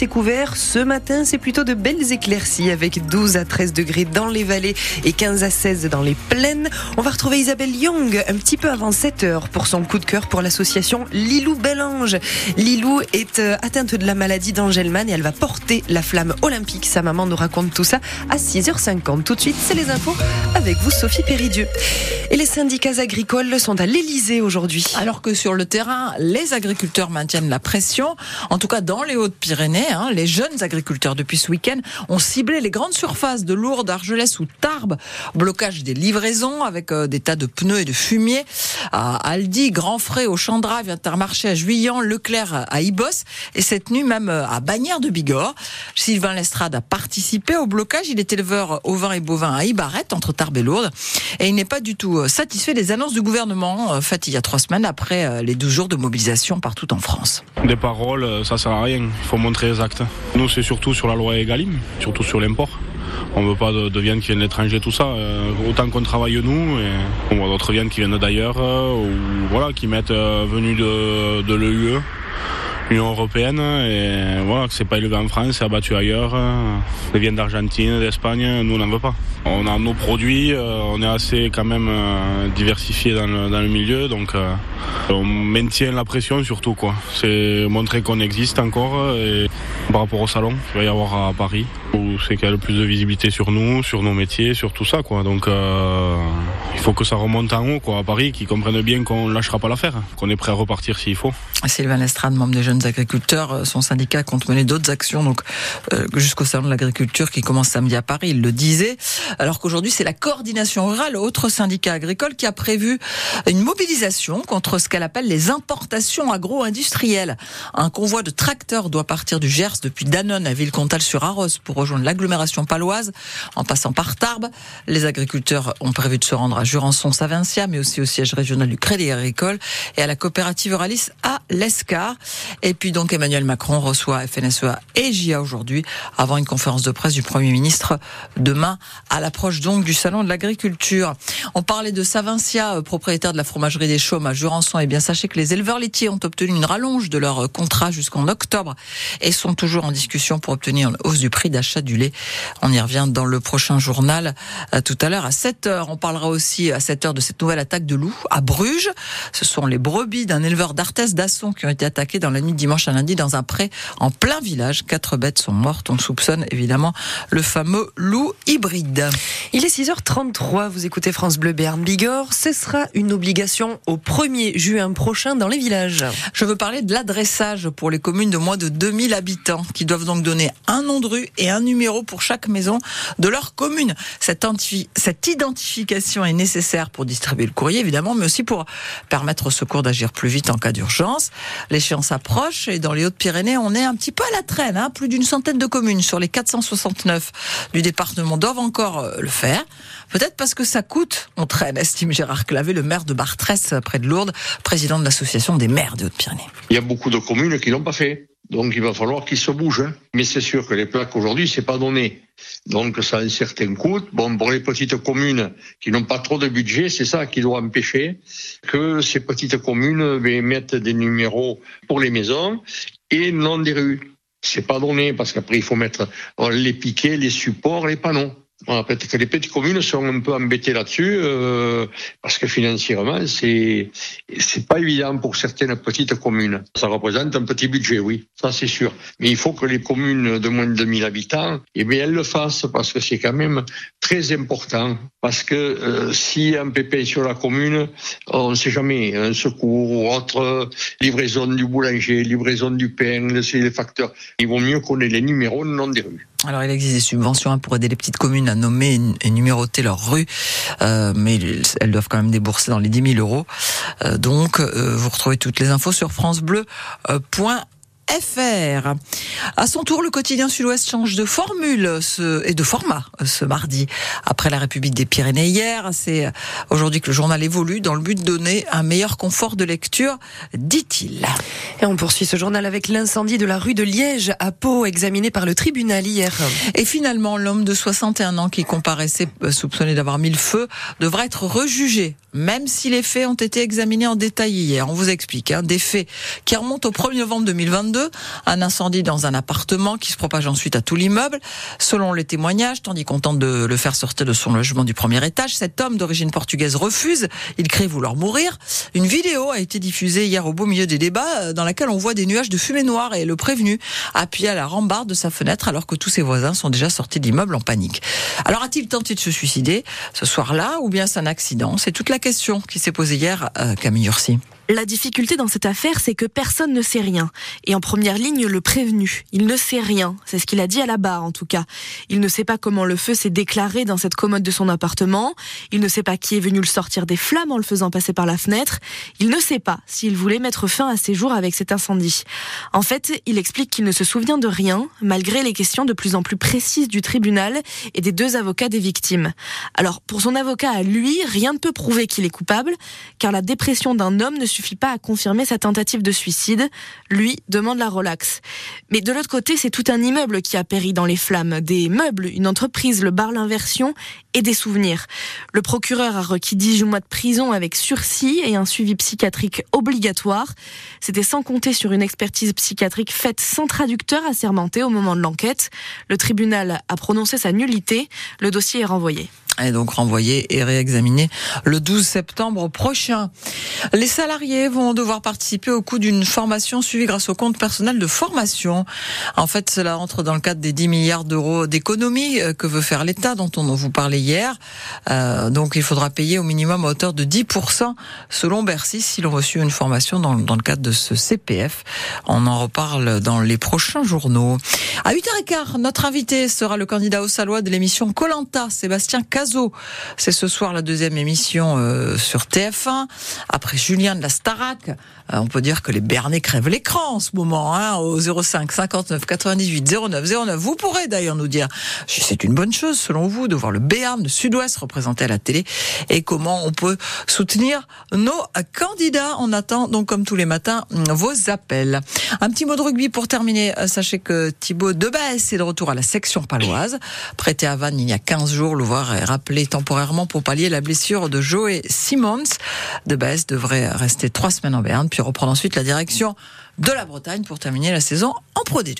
c'est couvert. Ce matin, c'est plutôt de belles éclaircies avec 12 à 13 degrés dans les vallées et 15 à 16 dans les plaines. On va retrouver Isabelle Young un petit peu avant 7 heures pour son coup de cœur pour l'association Lilou Bellange. Lilou est euh, atteinte de la maladie d'Angelman et elle va porter la flamme olympique. Sa maman nous raconte tout ça à 6h50. Tout de suite, c'est les infos avec vous, Sophie Péridieu. Et les syndicats agricoles sont à l'Elysée aujourd'hui. Alors que sur le terrain, les agriculteurs maintiennent la pression. En tout cas, dans les Hautes-Pyrénées, hein, les jeunes agriculteurs depuis ce week-end ont ciblé les grandes surfaces de Lourdes, Argelès ou Tarbes. Blocage des livraisons avec euh, des tas de pneus et de fumier à Aldi, Grand Frais, au Chandra, Intermarché à Juillan, Leclerc à Ibos et cette nuit même euh, à Bagnères de Bigorre. Sylvain Lestrade a participé au blocage. Il est éleveur ovin et bovin à Ibaret, entre Tarbes et Lourdes. Et il n'est pas du tout euh, satisfait des annonces du gouvernement faites il y a trois semaines après les 12 jours de mobilisation partout en France. Des paroles, ça sert à rien. Il faut montrer Nous, c'est surtout sur la loi Egalim, surtout sur l'import. On veut pas de, viande qui vient de l'étranger, tout ça. Euh, autant qu'on travaille nous, on voit d'autres viandes qui viennent d'ailleurs, euh, ou voilà, qui mettent euh, de, de l'EUE. L'Union européenne et voilà que c'est pas élevé en France, c'est abattu ailleurs. Les viandes d'Argentine, d'Espagne, nous on n'en veut pas. On a nos produits, on est assez quand même diversifié dans le, milieu, donc on maintient la pression surtout quoi. C'est montrer qu'on existe encore et par rapport au salon qu'il va y avoir à Paris c'est qu'il y a le plus de visibilité sur nous, sur nos métiers, sur tout ça quoi. Donc euh, il faut que ça remonte en haut quoi à Paris, qu'ils comprennent bien qu'on ne lâchera pas l'affaire, qu'on est prêt à repartir s'il faut. Sylvain Lestrade, membre des jeunes agriculteurs, euh, son syndicat compte mener d'autres actions donc euh, jusqu'au salon de l'agriculture qui commence samedi à Paris, il le disait. Alors qu'aujourd'hui c'est la coordination rurale, autre syndicat agricole qui a prévu une mobilisation contre ce qu'elle appelle les importations agro-industrielles. Un convoi de tracteurs doit partir du Gers depuis Danone à Villecontal-sur-Arros pour rejoindre l'agglomération paloise en passant par Tarbes. Les agriculteurs ont prévu de se rendre à Jurançon-Savincia, mais aussi au siège régional du Crédit Agricole et à la coopérative Euralis à l'Escar. Et puis donc Emmanuel Macron reçoit FNSEA et JA aujourd'hui avant une conférence de presse du Premier ministre demain à l'approche donc du salon de l'agriculture. On parlait de Savincia, euh, propriétaire de la fromagerie des Chaumes à Jurançon. Et eh bien sachez que les éleveurs laitiers ont obtenu une rallonge de leur contrat jusqu'en octobre et sont toujours en discussion pour obtenir une hausse du prix d'achat du lait. On y revient dans le prochain journal euh, tout à l'heure à 7 heures. On parlera aussi à 7 heures de cette nouvelle attaque de loups à Bruges. Ce sont les brebis d'un éleveur d'Arthès d'Asson qui ont été attaquées dans la nuit dimanche à lundi dans un pré en plein village. Quatre bêtes sont mortes. On soupçonne évidemment le fameux loup hybride. Il est 6h33. Vous écoutez France Bleu Béarn Bigorre. Ce sera une obligation au 1er juin prochain dans les villages. Je veux parler de l'adressage pour les communes de moins de 2000 habitants qui doivent donc donner un nom de rue et un numéro pour chaque maison de leur commune. Cette, cette identification est nécessaire pour distribuer le courrier, évidemment, mais aussi pour permettre au secours d'agir plus vite en cas d'urgence. L'échéance approche et dans les Hautes-Pyrénées, on est un petit peu à la traîne. Hein. Plus d'une centaine de communes sur les 469 du département doivent encore euh, le faire. Peut-être parce que ça coûte, on traîne, estime Gérard Clavé, le maire de Bartrès, près de Lourdes, président de l'association des maires des Hautes-Pyrénées. Il y a beaucoup de communes qui l'ont pas fait. Donc il va falloir qu'ils se bougent. Hein. Mais c'est sûr que les plaques aujourd'hui, c'est pas donné. Donc ça a un certain coût. Bon, pour les petites communes qui n'ont pas trop de budget, c'est ça qui doit empêcher que ces petites communes ben, mettent des numéros pour les maisons et non des rues. C'est pas donné parce qu'après il faut mettre les piquets, les supports, les panneaux. Peut-être que les petites communes sont un peu embêtées là-dessus euh, parce que financièrement, c'est c'est pas évident pour certaines petites communes. Ça représente un petit budget, oui, ça c'est sûr. Mais il faut que les communes de moins de 2000 habitants, eh bien, elles le fassent parce que c'est quand même très important. Parce que euh, si un pépin sur la commune, on ne sait jamais, un secours ou autre, livraison du boulanger, livraison du pain, les facteurs. Il vaut mieux qu'on ait les numéros, non des rues. Alors il existe des subventions hein, pour aider les petites communes à nommer et numéroter leurs rues, euh, mais elles doivent quand même débourser dans les 10 000 euros. Euh, donc euh, vous retrouvez toutes les infos sur francebleu.fr. FR. À son tour, le quotidien Sud-Ouest change de formule et de format ce mardi. Après la République des Pyrénées hier, c'est aujourd'hui que le journal évolue dans le but de donner un meilleur confort de lecture, dit-il. Et on poursuit ce journal avec l'incendie de la rue de Liège à Pau, examiné par le tribunal hier. Et finalement, l'homme de 61 ans qui comparaissait euh, soupçonné d'avoir mis le feu devra être rejugé, même si les faits ont été examinés en détail hier. On vous explique, hein, des faits qui remontent au 1er novembre 2022 Un incendie dans un appartement qui se propage ensuite à tout l'immeuble. Selon les témoignages, tandis qu'on tente de le faire sortir de son logement du premier étage, cet homme d'origine portugaise refuse. Il crie vouloir mourir. Une vidéo a été diffusée hier au beau milieu des débats euh, dans laquelle on voit des nuages de fumée noire et le prévenu appuyé à la rambarde de sa fenêtre alors que tous ses voisins sont déjà sortis de l'immeuble en panique. Alors a-t-il tenté de se suicider ce soir-là ou bien c'est un accident? C'est toute la question qui s'est posée hier, à Camille Ursi. La difficulté dans cette affaire, c'est que personne ne sait rien. Et en première ligne, le prévenu. Il ne sait rien. C'est ce qu'il a dit à la barre, en tout cas. Il ne sait pas comment le feu s'est déclaré dans cette commode de son appartement. Il ne sait pas qui est venu le sortir des flammes en le faisant passer par la fenêtre. Il ne sait pas s'il voulait mettre fin à ses jours avec cet incendie. En fait, il explique qu'il ne se souvient de rien, malgré les questions de plus en plus précises du tribunal et des deux avocats des victimes. Alors, pour son avocat à lui, rien ne peut prouver qu'il est coupable, car la dépression d'un homme ne suffit pas à confirmer sa tentative de suicide. Lui demande la relax. Mais de l'autre côté, c'est tout un immeuble qui a péri dans les flammes. Des meubles, une entreprise, le bar L'Inversion et des souvenirs. Le procureur a requis 18 mois de prison avec sursis et un suivi psychiatrique obligatoire. C'était sans compter sur une expertise psychiatrique faite sans traducteur assermenté au moment de l'enquête. Le tribunal a prononcé sa nullité. Le dossier est renvoyé est donc renvoyé et réexaminé le 12 septembre prochain. Les salariés vont devoir participer au coût d'une formation suivie grâce au compte personnel de formation. En fait, cela entre dans le cadre des 10 milliards d'euros d'économies euh, que veut faire l'État, dont on vous parlait hier. Euh, donc, il faudra payer au minimum à hauteur de 10% selon Bercy s'ils ont reçu une formation dans, dans le cadre de ce CPF. On en reparle dans les prochains journaux. À 8h15, notre invité sera le candidat au Salois de l'émission Colanta, Sébastien Cazot. C'est ce soir la deuxième émission euh, sur TF1. Après Julien de la Starac, euh, on peut dire que les Bernais crèvent l'écran en ce moment, hein, au 05 59 98 09 09. Vous pourrez d'ailleurs nous dire si c'est une bonne chose selon vous de voir le Béarn de Sud-Ouest représenté à la télé et comment on peut soutenir nos candidats. On attend donc comme tous les matins vos appels. Un petit mot de rugby pour terminer. Sachez que Thibaut Debès est de retour à la section paloise. Prêté à Vannes il y a 15 jours, le voir est rappelé temporairement pour pallier la blessure de Joey Simmons. De base devrait rester trois semaines en Berne, puis reprendre ensuite la direction de la Bretagne pour terminer la saison en Pro D2.